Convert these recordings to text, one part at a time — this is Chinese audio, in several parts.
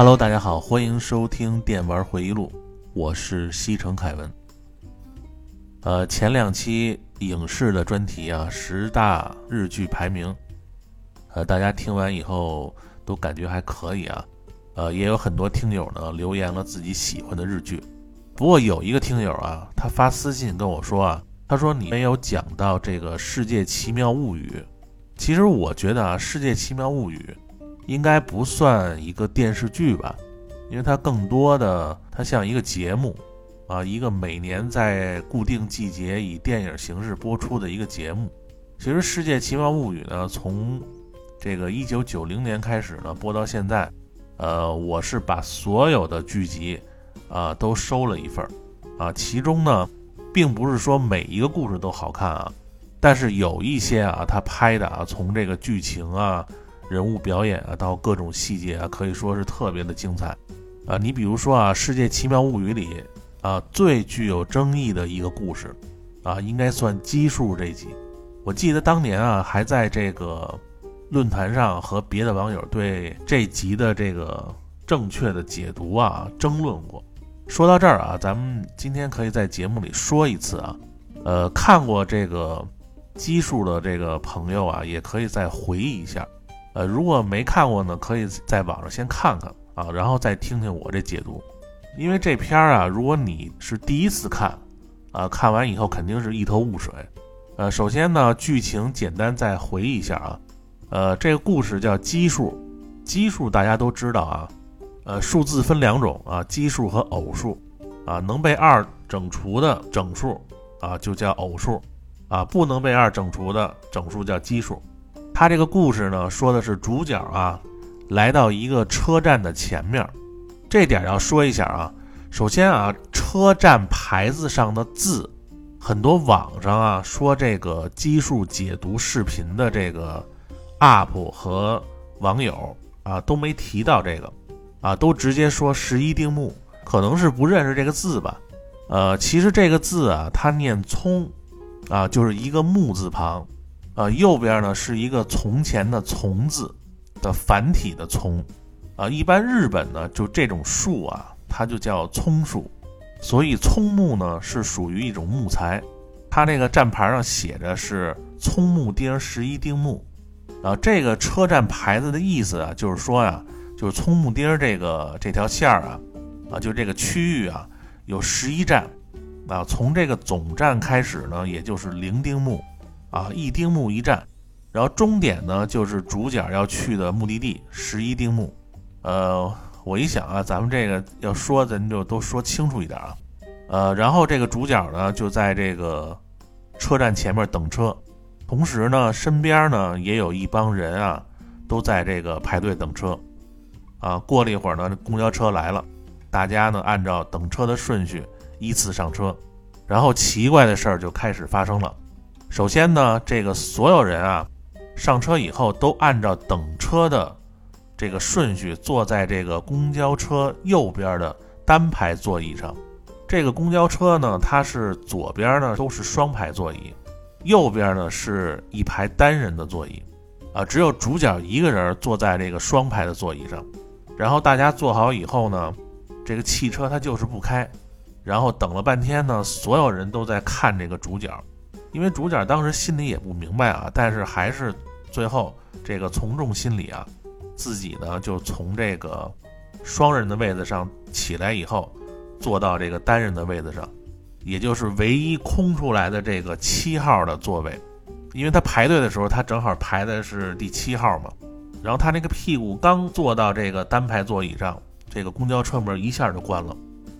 Hello，大家好，欢迎收听《电玩回忆录》，我是西城凯文。呃，前两期影视的专题啊，十大日剧排名，呃，大家听完以后都感觉还可以啊。呃，也有很多听友呢留言了自己喜欢的日剧。不过有一个听友啊，他发私信跟我说啊，他说你没有讲到这个《世界奇妙物语》。其实我觉得啊，《世界奇妙物语》应该不算一个电视剧吧，因为它更多的它像一个节目。啊，一个每年在固定季节以电影形式播出的一个节目。其实《世界奇妙物语》呢，从这个一九九零年开始呢播到现在，呃，我是把所有的剧集啊都收了一份儿啊。其中呢，并不是说每一个故事都好看啊，但是有一些啊，他拍的啊，从这个剧情啊、人物表演啊到各种细节啊，可以说是特别的精彩啊。你比如说啊，《世界奇妙物语》里。啊，最具有争议的一个故事，啊，应该算奇数这集。我记得当年啊，还在这个论坛上和别的网友对这集的这个正确的解读啊争论过。说到这儿啊，咱们今天可以在节目里说一次啊，呃，看过这个奇数的这个朋友啊，也可以再回忆一下。呃，如果没看过呢，可以在网上先看看啊，然后再听听我这解读。因为这片儿啊，如果你是第一次看，啊，看完以后肯定是一头雾水。呃，首先呢，剧情简单再回忆一下啊，呃，这个故事叫奇数，奇数大家都知道啊，呃，数字分两种啊，奇数和偶数，啊，能被二整除的整数啊就叫偶数，啊，不能被二整除的整数叫奇数。它这个故事呢，说的是主角啊，来到一个车站的前面。这点要说一下啊，首先啊，车站牌子上的字，很多网上啊说这个基数解读视频的这个 UP 和网友啊都没提到这个，啊都直接说十一丁目，可能是不认识这个字吧。呃，其实这个字啊，它念聪，啊就是一个木字旁，啊右边呢是一个从前的从字的繁体的从。啊，一般日本呢，就这种树啊，它就叫葱树，所以葱木呢是属于一种木材。它那个站牌上写着是葱木丁十一丁目，啊，这个车站牌子的意思啊，就是说呀，就是葱木丁这个这条线儿啊，啊，就这个区域啊，有十一站，啊，从这个总站开始呢，也就是零丁目，啊，一丁目一站，然后终点呢就是主角要去的目的地十一丁目。呃，我一想啊，咱们这个要说，咱就都说清楚一点啊。呃，然后这个主角呢，就在这个车站前面等车，同时呢，身边呢也有一帮人啊，都在这个排队等车。啊，过了一会儿呢，公交车来了，大家呢按照等车的顺序依次上车，然后奇怪的事儿就开始发生了。首先呢，这个所有人啊上车以后都按照等车的。这个顺序坐在这个公交车右边的单排座椅上，这个公交车呢，它是左边呢都是双排座椅，右边呢是一排单人的座椅，啊，只有主角一个人坐在这个双排的座椅上。然后大家坐好以后呢，这个汽车它就是不开，然后等了半天呢，所有人都在看这个主角，因为主角当时心里也不明白啊，但是还是最后这个从众心理啊。自己呢，就从这个双人的位子上起来以后，坐到这个单人的位子上，也就是唯一空出来的这个七号的座位。因为他排队的时候，他正好排的是第七号嘛。然后他那个屁股刚坐到这个单排座椅上，这个公交车门一下就关了，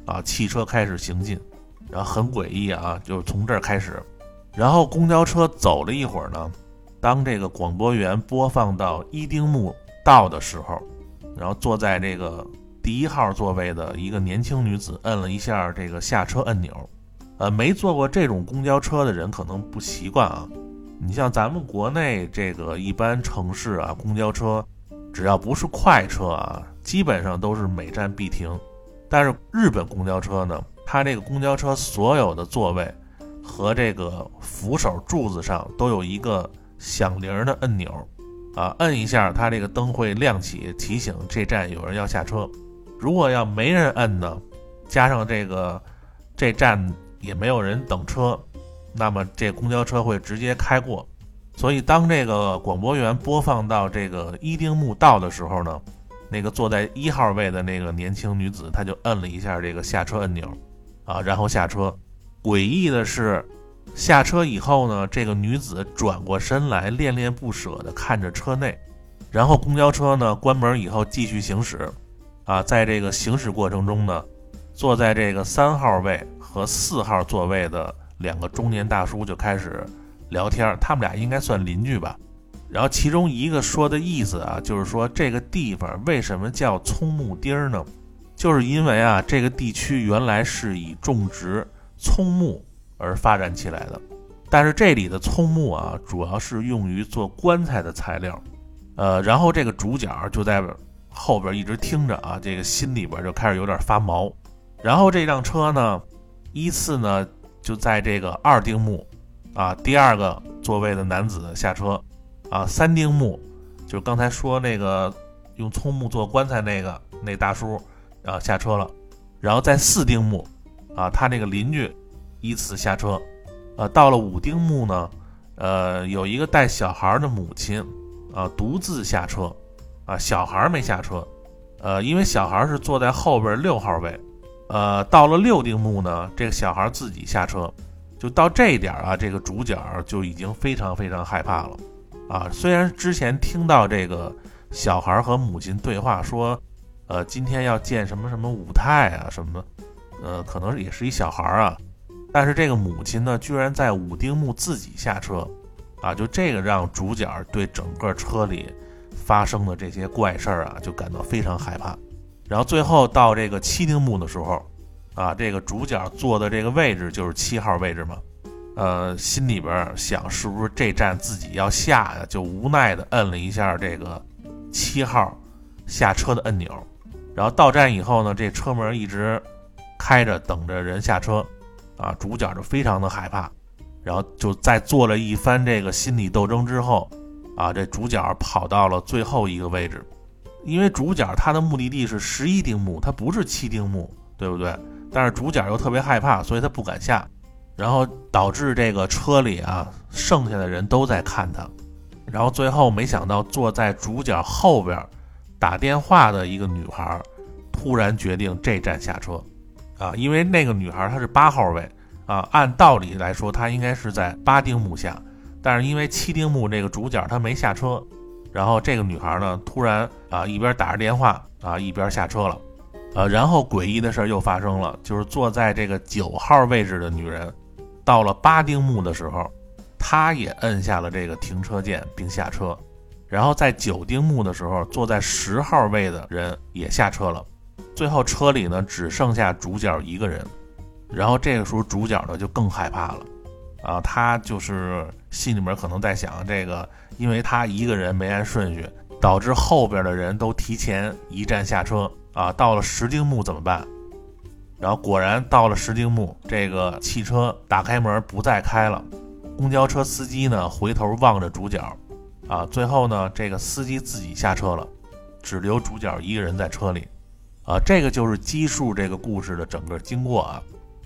啊，汽车开始行进，然后很诡异啊，就从这儿开始。然后公交车走了一会儿呢，当这个广播员播放到伊丁木。到的时候，然后坐在这个第一号座位的一个年轻女子摁了一下这个下车按钮。呃，没坐过这种公交车的人可能不习惯啊。你像咱们国内这个一般城市啊，公交车只要不是快车啊，基本上都是每站必停。但是日本公交车呢，它这个公交车所有的座位和这个扶手柱子上都有一个响铃的按钮。啊，摁一下，它这个灯会亮起，提醒这站有人要下车。如果要没人摁呢，加上这个这站也没有人等车，那么这公交车会直接开过。所以当这个广播员播放到这个伊丁木道的时候呢，那个坐在一号位的那个年轻女子，她就摁了一下这个下车按钮，啊，然后下车。诡异的是，下车以后呢，这个女子转过身来，恋恋不舍地看着车内。然后公交车呢关门以后继续行驶，啊，在这个行驶过程中呢，坐在这个三号位和四号座位的两个中年大叔就开始聊天，他们俩应该算邻居吧。然后其中一个说的意思啊，就是说这个地方为什么叫葱木丁儿呢？就是因为啊，这个地区原来是以种植葱木而发展起来的，但是这里的葱木啊，主要是用于做棺材的材料。呃，然后这个主角就在后边一直听着啊，这个心里边就开始有点发毛。然后这辆车呢，依次呢就在这个二丁目啊，第二个座位的男子下车啊，三丁目就刚才说那个用葱木做棺材那个那大叔啊下车了。然后在四丁目啊，他那个邻居依次下车。呃，到了五丁目呢，呃，有一个带小孩的母亲。啊，独自下车，啊，小孩没下车，呃，因为小孩是坐在后边六号位，呃，到了六丁目呢，这个小孩自己下车，就到这一点啊，这个主角就已经非常非常害怕了，啊，虽然之前听到这个小孩和母亲对话说，呃，今天要见什么什么武太啊什么，呃，可能也是一小孩啊，但是这个母亲呢，居然在五丁目自己下车。啊，就这个让主角对整个车里发生的这些怪事儿啊，就感到非常害怕。然后最后到这个七丁目的时候，啊，这个主角坐的这个位置就是七号位置嘛，呃，心里边想是不是这站自己要下呀，就无奈的摁了一下这个七号下车的按钮。然后到站以后呢，这车门一直开着，等着人下车，啊，主角就非常的害怕。然后就在做了一番这个心理斗争之后，啊，这主角跑到了最后一个位置，因为主角他的目的地是十一丁目，他不是七丁目，对不对？但是主角又特别害怕，所以他不敢下，然后导致这个车里啊，剩下的人都在看他，然后最后没想到坐在主角后边打电话的一个女孩，突然决定这站下车，啊，因为那个女孩她是八号位。啊，按道理来说，她应该是在八丁目下，但是因为七丁目这个主角他没下车，然后这个女孩呢，突然啊一边打着电话啊一边下车了，呃，然后诡异的事又发生了，就是坐在这个九号位置的女人，到了八丁目的时候，她也摁下了这个停车键并下车，然后在九丁目的时候，坐在十号位的人也下车了，最后车里呢只剩下主角一个人。然后这个时候主角呢就更害怕了，啊，他就是心里面可能在想这个，因为他一个人没按顺序，导致后边的人都提前一站下车啊。到了石丁木怎么办？然后果然到了石丁木，这个汽车打开门不再开了，公交车司机呢回头望着主角，啊，最后呢这个司机自己下车了，只留主角一个人在车里，啊，这个就是基数这个故事的整个经过啊。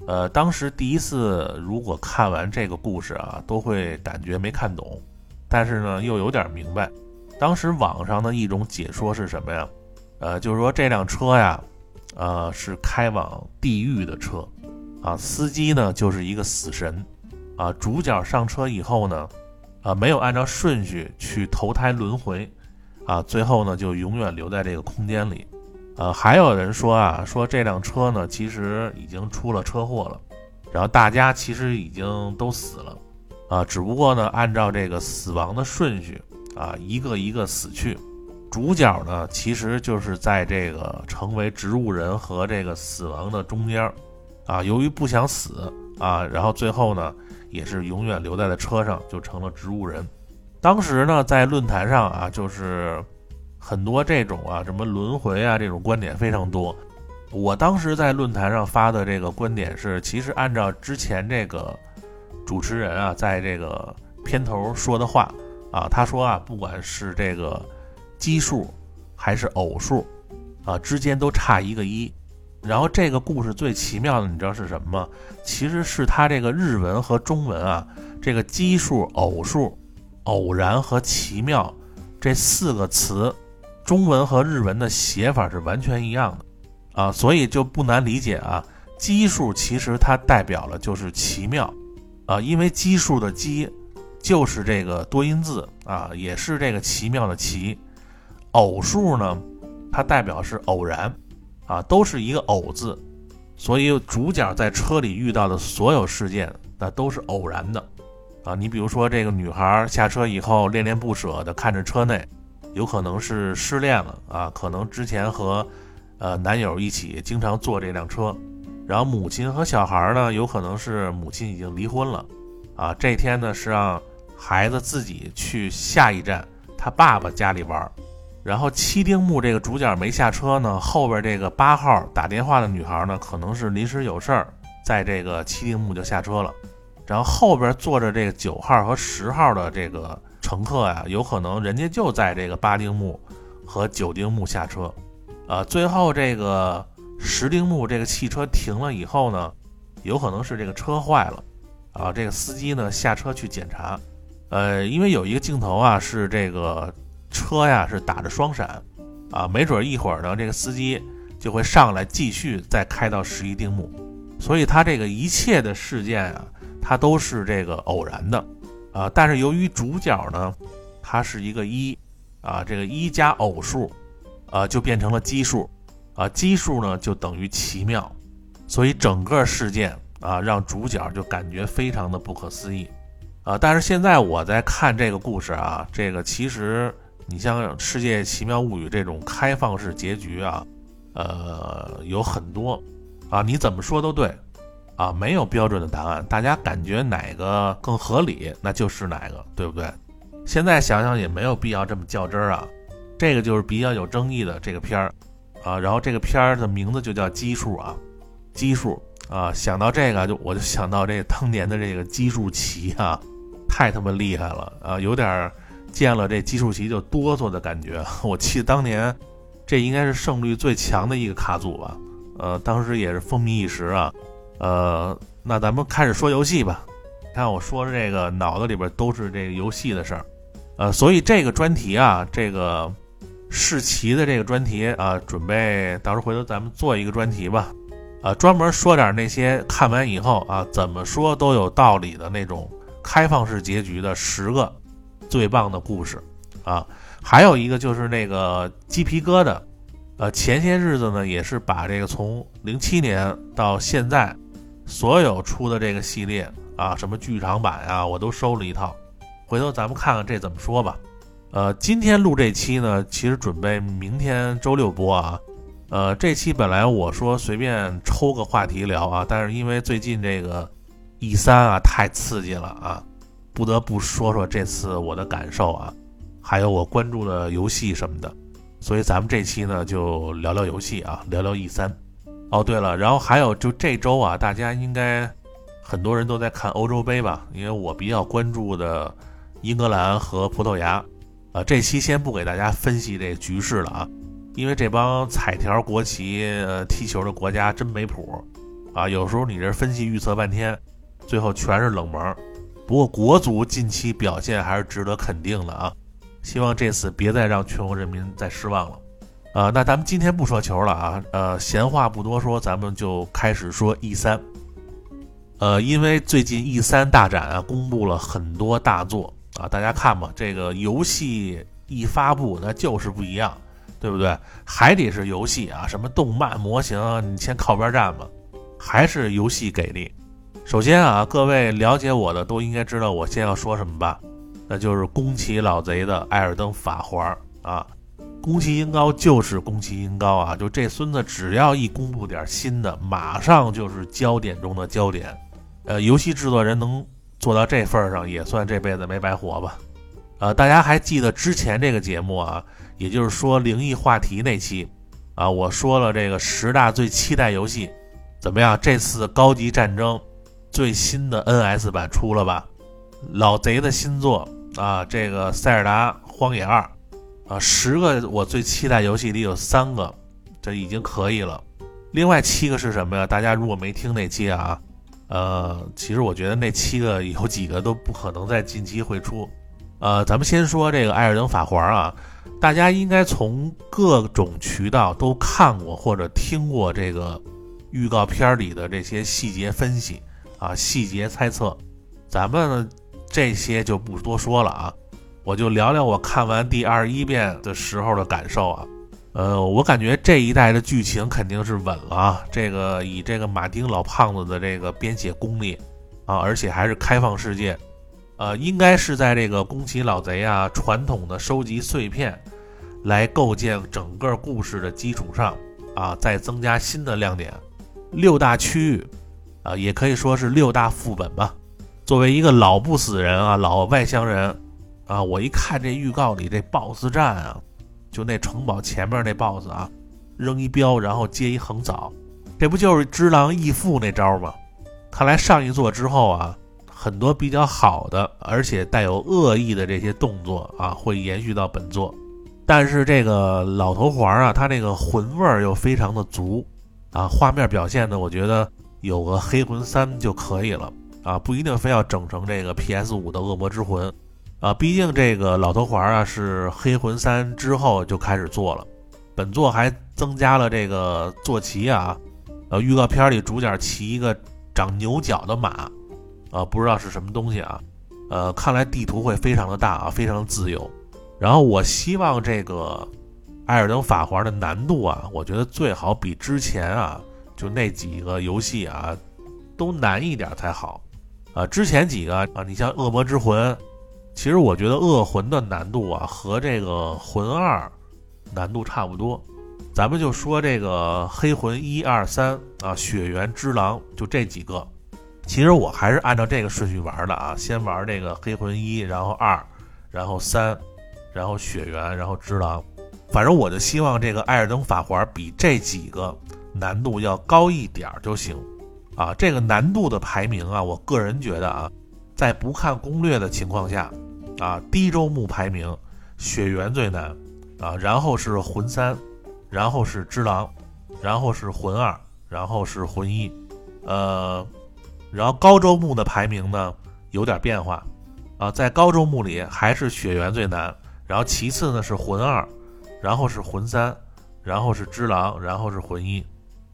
呃，当时第一次如果看完这个故事啊，都会感觉没看懂，但是呢又有点明白。当时网上的一种解说是什么呀？呃，就是说这辆车呀，呃，是开往地狱的车，啊，司机呢就是一个死神，啊，主角上车以后呢，啊，没有按照顺序去投胎轮回，啊，最后呢就永远留在这个空间里。呃，还有人说啊，说这辆车呢，其实已经出了车祸了，然后大家其实已经都死了，啊，只不过呢，按照这个死亡的顺序啊，一个一个死去，主角呢，其实就是在这个成为植物人和这个死亡的中间，啊，由于不想死啊，然后最后呢，也是永远留在了车上，就成了植物人。当时呢，在论坛上啊，就是。很多这种啊，什么轮回啊，这种观点非常多。我当时在论坛上发的这个观点是，其实按照之前这个主持人啊，在这个片头说的话啊，他说啊，不管是这个奇数还是偶数啊之间都差一个一。然后这个故事最奇妙的，你知道是什么吗？其实是他这个日文和中文啊，这个奇数、偶数、偶然和奇妙这四个词，中文和日文的写法是完全一样的啊，所以就不难理解啊。奇数其实它代表了就是奇妙啊，因为奇数的奇就是这个多音字啊，也是这个奇妙的奇。偶数呢，它代表是偶然。啊，都是一个偶字，所以主角在车里遇到的所有事件，那都是偶然的。啊，你比如说这个女孩下车以后恋恋不舍的看着车内，有可能是失恋了啊，可能之前和呃男友一起经常坐这辆车。然后母亲和小孩呢，有可能是母亲已经离婚了，啊，这天呢是让孩子自己去下一站他爸爸家里玩。然后七丁目这个主角没下车呢，后边这个八号打电话的女孩呢，可能是临时有事儿，在这个七丁目就下车了。然后后边坐着这个九号和十号的这个乘客呀，有可能人家就在这个八丁目和九丁目下车。呃，最后这个十丁目这个汽车停了以后呢，有可能是这个车坏了，啊，这个司机呢下车去检查。呃，因为有一个镜头啊是这个。车呀是打着双闪，啊，没准一会儿呢，这个司机就会上来继续再开到十一丁目，所以他这个一切的事件啊，它都是这个偶然的，啊，但是由于主角呢，它是一个一，啊，这个一加偶数，啊，就变成了奇数，啊，奇数呢就等于奇妙，所以整个事件啊，让主角就感觉非常的不可思议，啊，但是现在我在看这个故事啊，这个其实。你像《世界奇妙物语》这种开放式结局啊，呃，有很多啊，你怎么说都对啊，没有标准的答案，大家感觉哪个更合理，那就是哪个，对不对？现在想想也没有必要这么较真儿啊。这个就是比较有争议的这个片儿啊，然后这个片儿的名字就叫奇数啊，奇数啊，想到这个就我就想到这当年的这个奇数旗啊，太他妈厉害了啊，有点。见了这奇数器就哆嗦的感觉，我记得当年这应该是胜率最强的一个卡组吧，呃，当时也是风靡一时啊，呃，那咱们开始说游戏吧。看我说的这个脑子里边都是这个游戏的事儿，呃，所以这个专题啊，这个世奇的这个专题啊，准备到时候回头咱们做一个专题吧，啊，专门说点那些看完以后啊，怎么说都有道理的那种开放式结局的十个。最棒的故事，啊，还有一个就是那个鸡皮疙瘩，呃，前些日子呢也是把这个从零七年到现在所有出的这个系列啊，什么剧场版啊，我都收了一套，回头咱们看看这怎么说吧。呃，今天录这期呢，其实准备明天周六播啊，呃，这期本来我说随便抽个话题聊啊，但是因为最近这个 E 三啊太刺激了啊。不得不说说这次我的感受啊，还有我关注的游戏什么的，所以咱们这期呢就聊聊游戏啊，聊聊 E 三。哦，对了，然后还有就这周啊，大家应该很多人都在看欧洲杯吧？因为我比较关注的英格兰和葡萄牙，啊，这期先不给大家分析这局势了啊，因为这帮彩条国旗呃踢球的国家真没谱啊，有时候你这分析预测半天，最后全是冷门。不过国足近期表现还是值得肯定的啊，希望这次别再让全国人民再失望了，啊，那咱们今天不说球了啊，呃，闲话不多说，咱们就开始说 E 三，呃，因为最近 E 三大展啊，公布了很多大作啊，大家看吧，这个游戏一发布那就是不一样，对不对？还得是游戏啊，什么动漫模型，你先靠边站吧，还是游戏给力。首先啊，各位了解我的都应该知道我先要说什么吧，那就是宫崎老贼的《艾尔登法环》啊，宫崎英高就是宫崎英高啊，就这孙子只要一公布点新的，马上就是焦点中的焦点。呃，游戏制作人能做到这份上，也算这辈子没白活吧。呃，大家还记得之前这个节目啊，也就是说灵异话题那期啊，我说了这个十大最期待游戏，怎么样？这次高级战争。最新的 NS 版出了吧？老贼的新作啊，这个《塞尔达荒野二》啊，十个我最期待游戏里有三个这已经可以了。另外七个是什么呀？大家如果没听那期啊，呃，其实我觉得那七个有几个都不可能在近期会出。呃，咱们先说这个《艾尔登法环》啊，大家应该从各种渠道都看过或者听过这个预告片里的这些细节分析啊、细节猜测，咱们这些就不多说了啊。我就聊聊我看完第二十一遍的时候的感受啊，呃，我感觉这一代的剧情肯定是稳了啊，这个以这个马丁老胖子的这个编写功力啊，而且还是开放世界，呃，应该是在这个宫崎老贼啊传统的收集碎片来构建整个故事的基础上啊，再增加新的亮点，六大区域啊，也可以说是六大副本吧。作为一个老不死人啊，老外乡人。啊！我一看这预告里这 BOSS 战啊，就那城堡前面那 BOSS 啊，扔一镖然后接一横扫，这不就是只狼易父那招吗？看来上一座之后啊，很多比较好的而且带有恶意的这些动作啊，会延续到本作。但是这个老头环啊，它这个魂味儿又非常的足啊，画面表现呢，我觉得有个黑魂三就可以了啊，不一定非要整成这个 PS 五的恶魔之魂。啊，毕竟这个老头环啊是黑魂三之后就开始做了，本作还增加了这个坐骑啊，呃，预告片里主角骑一个长牛角的马，啊，不知道是什么东西啊，呃，看来地图会非常的大啊，非常自由。然后我希望这个艾尔登法环的难度啊，我觉得最好比之前啊就那几个游戏啊都难一点才好，啊，之前几个啊，你像恶魔之魂。其实我觉得恶魂的难度啊，和这个魂二难度差不多。咱们就说这个黑魂一二三啊，血缘之狼就这几个。其实我还是按照这个顺序玩的啊，先玩这个黑魂一，然后二，然后三，然后血缘，然后之狼。反正我就希望这个艾尔登法环比这几个难度要高一点就行啊。这个难度的排名啊，我个人觉得啊，在不看攻略的情况下。啊，低周目排名，血缘最难，啊，然后是魂三，然后是之狼，然后是魂二，然后是魂一，呃，然后高周目的排名呢有点变化，啊，在高周目里还是血缘最难，然后其次呢是魂二，然后是魂三，然后是之狼，然后是魂一，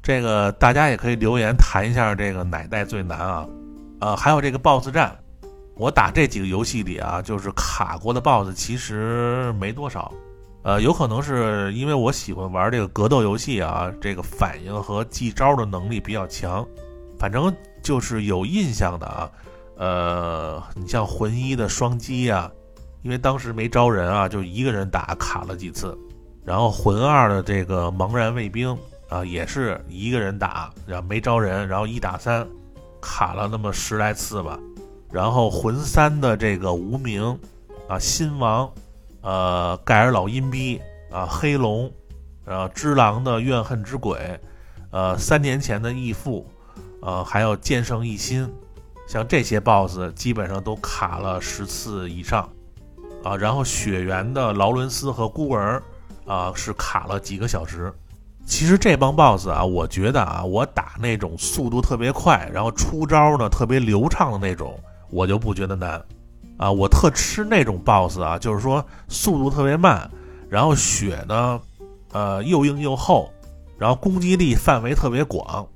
这个大家也可以留言谈一下这个哪代最难啊，呃，还有这个 BOSS 战。我打这几个游戏里啊，就是卡过的 BOSS 其实没多少，呃，有可能是因为我喜欢玩这个格斗游戏啊，这个反应和记招的能力比较强，反正就是有印象的。啊，呃，你像魂一的双击啊，因为当时没招人啊，就一个人打卡了几次，然后魂二的这个茫然卫兵啊，也是一个人打，然后没招人，然后一打三卡了那么十来次吧。然后魂三的这个无名，啊，新王，呃，盖尔老阴逼，啊，黑龙，呃，之狼的怨恨之鬼，呃，三年前的义父，呃，还有剑圣一心，像这些 BOSS 基本上都卡了十次以上，啊，然后血缘的劳伦斯和孤儿，啊，是卡了几个小时。其实这帮 BOSS 啊，我觉得啊，我打那种速度特别快，然后出招呢特别流畅的那种。我就不觉得难，啊，我特吃那种 BOSS 啊，就是说速度特别慢，然后血呢，呃，又硬又厚，然后攻击力范围特别广，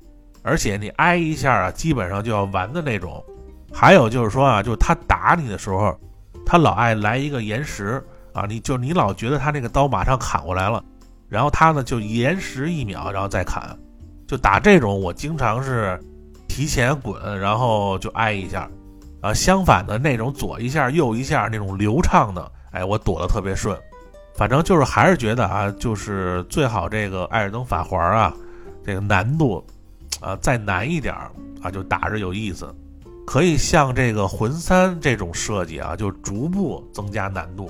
而且你挨一下啊，基本上就要完的那种。还有就是说啊，就是他打你的时候，他老爱来一个延时啊，你就你老觉得他那个刀马上砍过来了，然后他呢就延时一秒，然后再砍，就打这种我经常是提前滚，然后就挨一下。啊，相反的那种左一下右一下那种流畅的，哎，我躲得特别顺。反正就是还是觉得啊，就是最好这个艾尔登法环啊，这个难度啊再难一点啊，就打着有意思。可以像这个魂三这种设计啊，就逐步增加难度。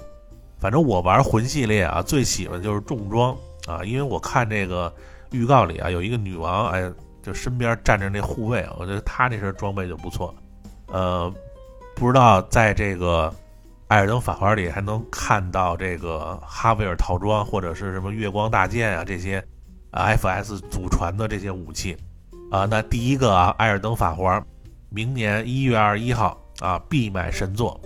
反正我玩魂系列啊，最喜欢就是重装啊，因为我看这个预告里啊，有一个女王，哎，就身边站着那护卫，我觉得她那身装备就不错，呃。不知道在这个《艾尔登法环》里还能看到这个哈维尔套装或者是什么月光大剑啊这些，FS 祖传的这些武器啊。那第一个啊，艾尔登法环，明年一月二十一号啊必买神作。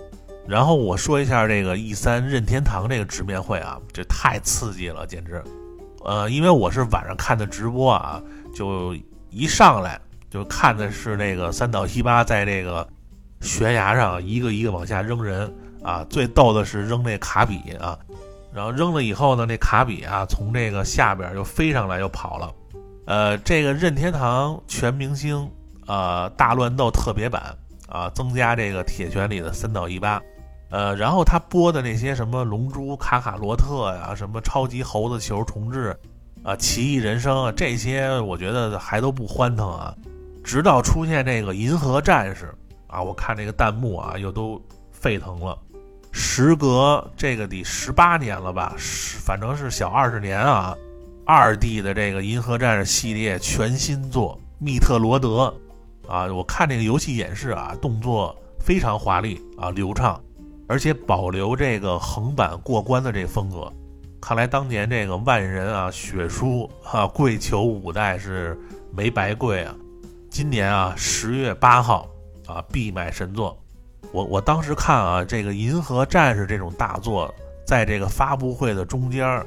然后我说一下这个 E 三任天堂这个直面会啊，这太刺激了，简直。呃，因为我是晚上看的直播啊，就一上来就看的是那个三岛希巴在这个悬崖上一个一个往下扔人啊，最逗的是扔那卡比啊，然后扔了以后呢，那卡比啊从这个下边又飞上来又跑了。呃，这个任天堂全明星呃大乱斗特别版啊，增加这个铁拳里的三岛一八。呃，然后他播的那些什么龙珠、卡卡罗特呀，什么超级猴子球重置，啊，奇异人生啊，这些我觉得还都不欢腾啊。直到出现这个银河战士啊，我看这个弹幕啊，又都沸腾了。时隔这个得十八年了吧，十反正是小二十年啊。二 D 的这个银河战士系列全新作密特罗德啊，我看这个游戏演示啊，动作非常华丽啊，流畅。而且保留这个横版过关的这个风格，看来当年这个万人啊血书啊跪求五代是没白跪啊。今年啊十月八号啊必买神作，我我当时看啊这个银河战士这种大作，在这个发布会的中间，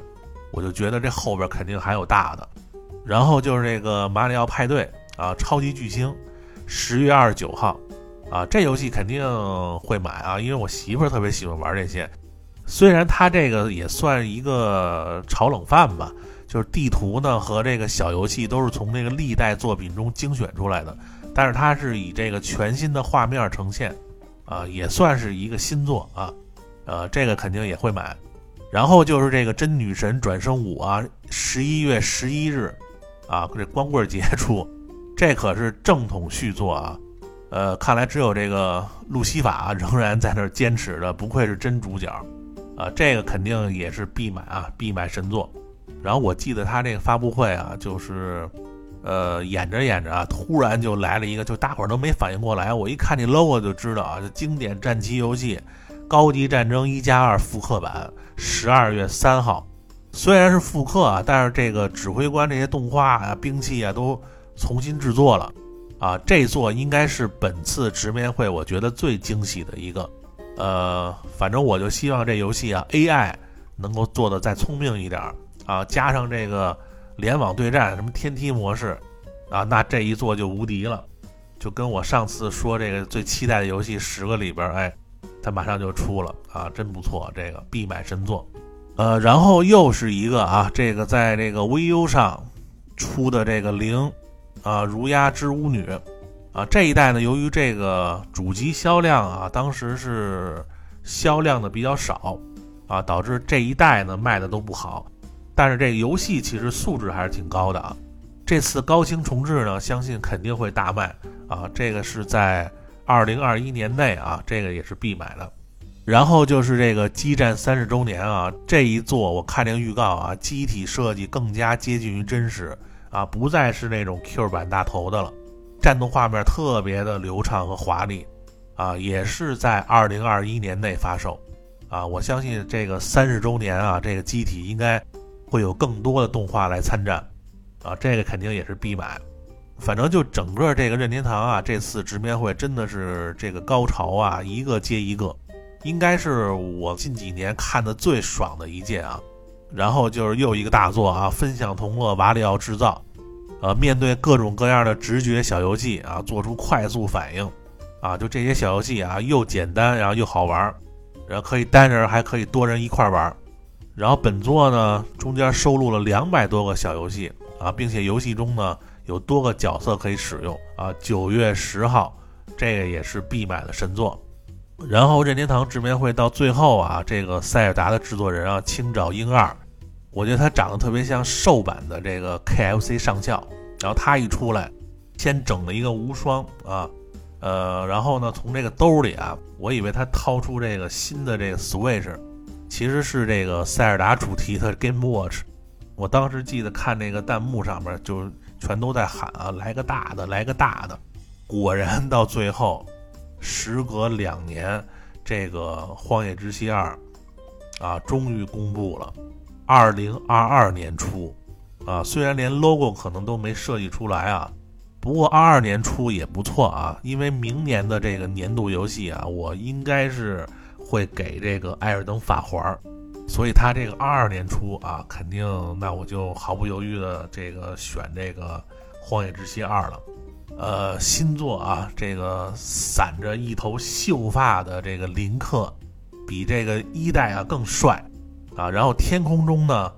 我就觉得这后边肯定还有大的。然后就是这个马里奥派对啊超级巨星，十月二十九号。啊，这游戏肯定会买啊，因为我媳妇儿特别喜欢玩这些。虽然它这个也算一个炒冷饭吧，就是地图呢和这个小游戏都是从这个历代作品中精选出来的，但是它是以这个全新的画面呈现，啊，也算是一个新作啊。呃，这个肯定也会买。然后就是这个真女神转生五啊，十一月十一日啊，这光棍节出，这可是正统续作啊。呃，看来只有这个路西法仍然在那儿坚持着，不愧是真主角，啊，这个肯定也是必买啊，必买神作。然后我记得他这个发布会啊，就是，呃，演着演着啊，突然就来了一个，就大伙儿都没反应过来，我一看这 logo 就知道啊，这经典战棋游戏《高级战争一加二》复刻版，十二月三号。虽然是复刻啊，但是这个指挥官这些动画啊、兵器啊都重新制作了。啊，这座应该是本次直面会我觉得最惊喜的一个，呃，反正我就希望这游戏啊 AI 能够做的再聪明一点啊，加上这个联网对战什么天梯模式啊，那这一座就无敌了，就跟我上次说这个最期待的游戏十个里边，哎，它马上就出了啊，真不错，这个必买神作，呃，然后又是一个啊，这个在这个 VU 上出的这个零。啊，如鸦之巫女，啊，这一代呢，由于这个主机销量啊，当时是销量的比较少，啊，导致这一代呢卖的都不好。但是这个游戏其实素质还是挺高的啊。这次高清重置呢，相信肯定会大卖啊。这个是在二零二一年内啊，这个也是必买的。然后就是这个激战三十周年啊，这一座我看这个预告啊，机体设计更加接近于真实。啊，不再是那种 Q 版大头的了，战斗画面特别的流畅和华丽，啊，也是在二零二一年内发售，啊，我相信这个三十周年啊，这个机体应该会有更多的动画来参战，啊，这个肯定也是必买，反正就整个这个任天堂啊，这次直面会真的是这个高潮啊，一个接一个，应该是我近几年看的最爽的一届啊。然后就是又一个大作啊，分享同乐瓦里奥制造，呃，面对各种各样的直觉小游戏啊，做出快速反应，啊，就这些小游戏啊，又简单，然后又好玩，然后可以单人还可以多人一块玩，然后本作呢中间收录了两百多个小游戏啊，并且游戏中呢有多个角色可以使用啊，九月十号这个也是必买的神作。然后任天堂直面会到最后啊，这个塞尔达的制作人啊，青沼英二。我觉得他长得特别像瘦版的这个 KFC 上校，然后他一出来，先整了一个无双啊，呃，然后呢，从这个兜里啊，我以为他掏出这个新的这个 Switch，其实是这个塞尔达主题的 Game Watch。我当时记得看那个弹幕上面就全都在喊啊，来个大的，来个大的。果然到最后，时隔两年，这个《荒野之息二》啊，终于公布了。二零二二年初，啊，虽然连 logo 可能都没设计出来啊，不过二二年出也不错啊，因为明年的这个年度游戏啊，我应该是会给这个《艾尔登法环》，所以他这个二二年出啊，肯定那我就毫不犹豫的这个选这个《荒野之息二》了。呃，新作啊，这个散着一头秀发的这个林克，比这个一代啊更帅啊，然后天空中呢。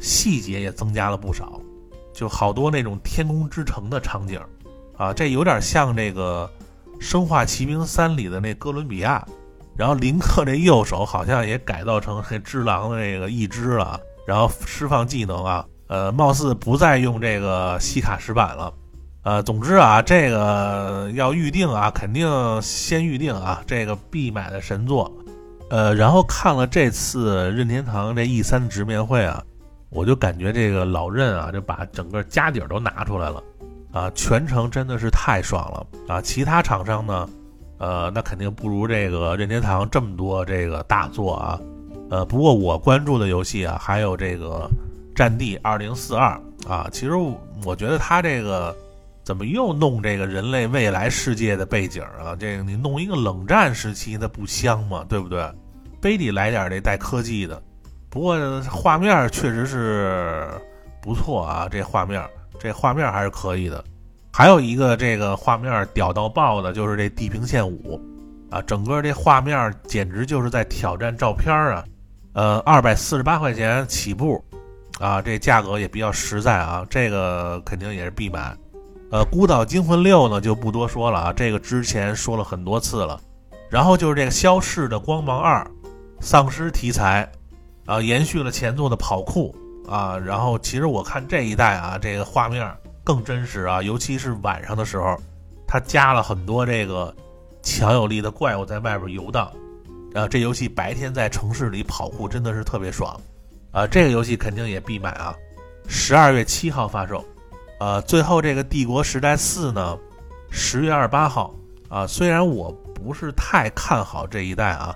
细节也增加了不少，就好多那种天空之城的场景，啊，这有点像这个《生化奇兵三》里的那哥伦比亚。然后林克这右手好像也改造成这只狼的这个一只了，然后释放技能啊，呃，貌似不再用这个西卡石板了，呃，总之啊，这个要预定啊，肯定先预定啊，这个必买的神作。呃，然后看了这次任天堂这 E 三直面会啊。我就感觉这个老任啊，就把整个家底儿都拿出来了，啊，全程真的是太爽了啊！其他厂商呢，呃，那肯定不如这个任天堂这么多这个大作啊，呃，不过我关注的游戏啊，还有这个《战地二零四二》啊，其实我觉得他这个怎么又弄这个人类未来世界的背景啊？这个你弄一个冷战时期，那不香吗？对不对？非得来点这带科技的。不过画面确实是不错啊，这画面这画面还是可以的。还有一个这个画面屌到爆的，就是这《地平线五》啊，整个这画面简直就是在挑战照片啊。呃，二百四十八块钱起步啊，这价格也比较实在啊，这个肯定也是必买。呃，《孤岛惊魂六》呢就不多说了啊，这个之前说了很多次了。然后就是这个《消逝的光芒二》，丧尸题材。啊，延续了前作的跑酷啊，然后其实我看这一代啊，这个画面更真实啊，尤其是晚上的时候，它加了很多这个强有力的怪物在外边游荡，啊，这游戏白天在城市里跑酷真的是特别爽，啊，这个游戏肯定也必买啊，十二月七号发售，呃，最后这个帝国时代四呢，十月二十八号啊，虽然我不是太看好这一代啊，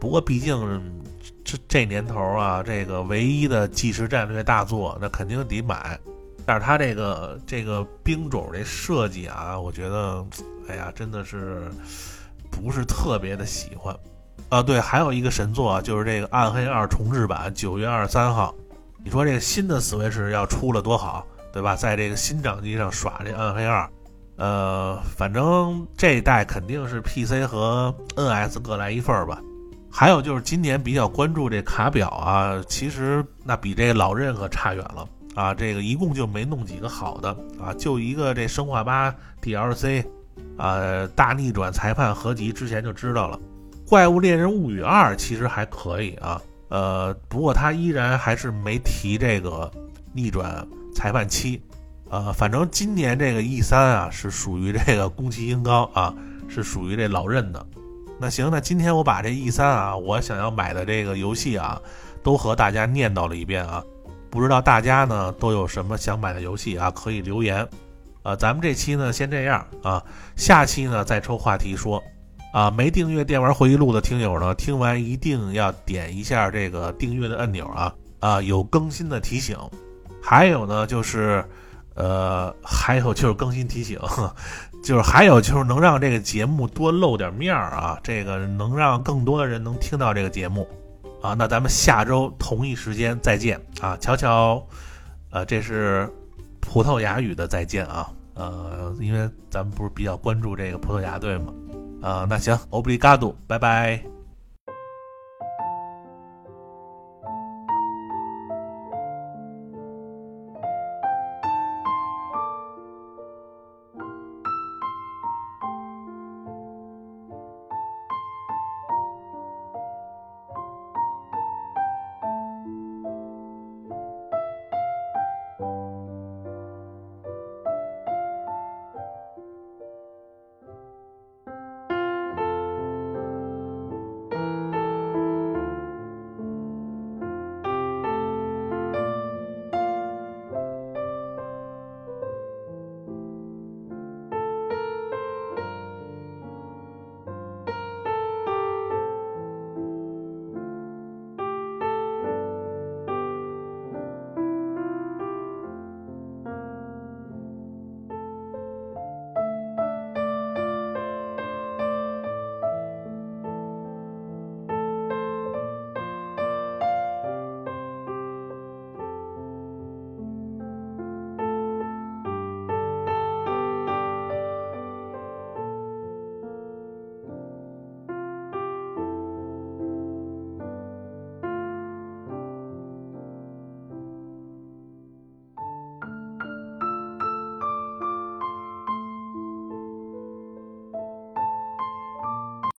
不过毕竟。这这年头啊，这个唯一的即时战略大作，那肯定得买。但是它这个这个兵种这设计啊，我觉得，哎呀，真的是不是特别的喜欢。啊，对，还有一个神作啊，就是这个《暗黑二》重置版，九月二十三号。你说这个新的 Switch 要出了多好，对吧？在这个新掌机上耍这《暗黑二》，呃，反正这一代肯定是 PC 和 NS 各来一份儿吧。还有就是今年比较关注这卡表啊，其实那比这老任可差远了啊！这个一共就没弄几个好的啊，就一个这生化八 DLC，啊，大逆转裁判合集之前就知道了。怪物猎人物语二其实还可以啊，呃，不过他依然还是没提这个逆转裁判七，呃，反正今年这个 E 三啊是属于这个宫崎英高啊，是属于这老任的。那行，那今天我把这 E 三啊，我想要买的这个游戏啊，都和大家念叨了一遍啊。不知道大家呢都有什么想买的游戏啊，可以留言。呃，咱们这期呢先这样啊，下期呢再抽话题说。啊，没订阅电玩回忆录的听友呢，听完一定要点一下这个订阅的按钮啊啊，有更新的提醒。还有呢就是，呃，还有就是更新提醒。就 是还有就是能让这个节目多露点面儿啊，这个能让更多的人能听到这个节目，啊，那咱们下周同一时间再见啊，瞧瞧，呃，这是葡萄牙语的再见啊，呃，因为咱们不是比较关注这个葡萄牙队嘛？啊，那行，obrigado，拜拜。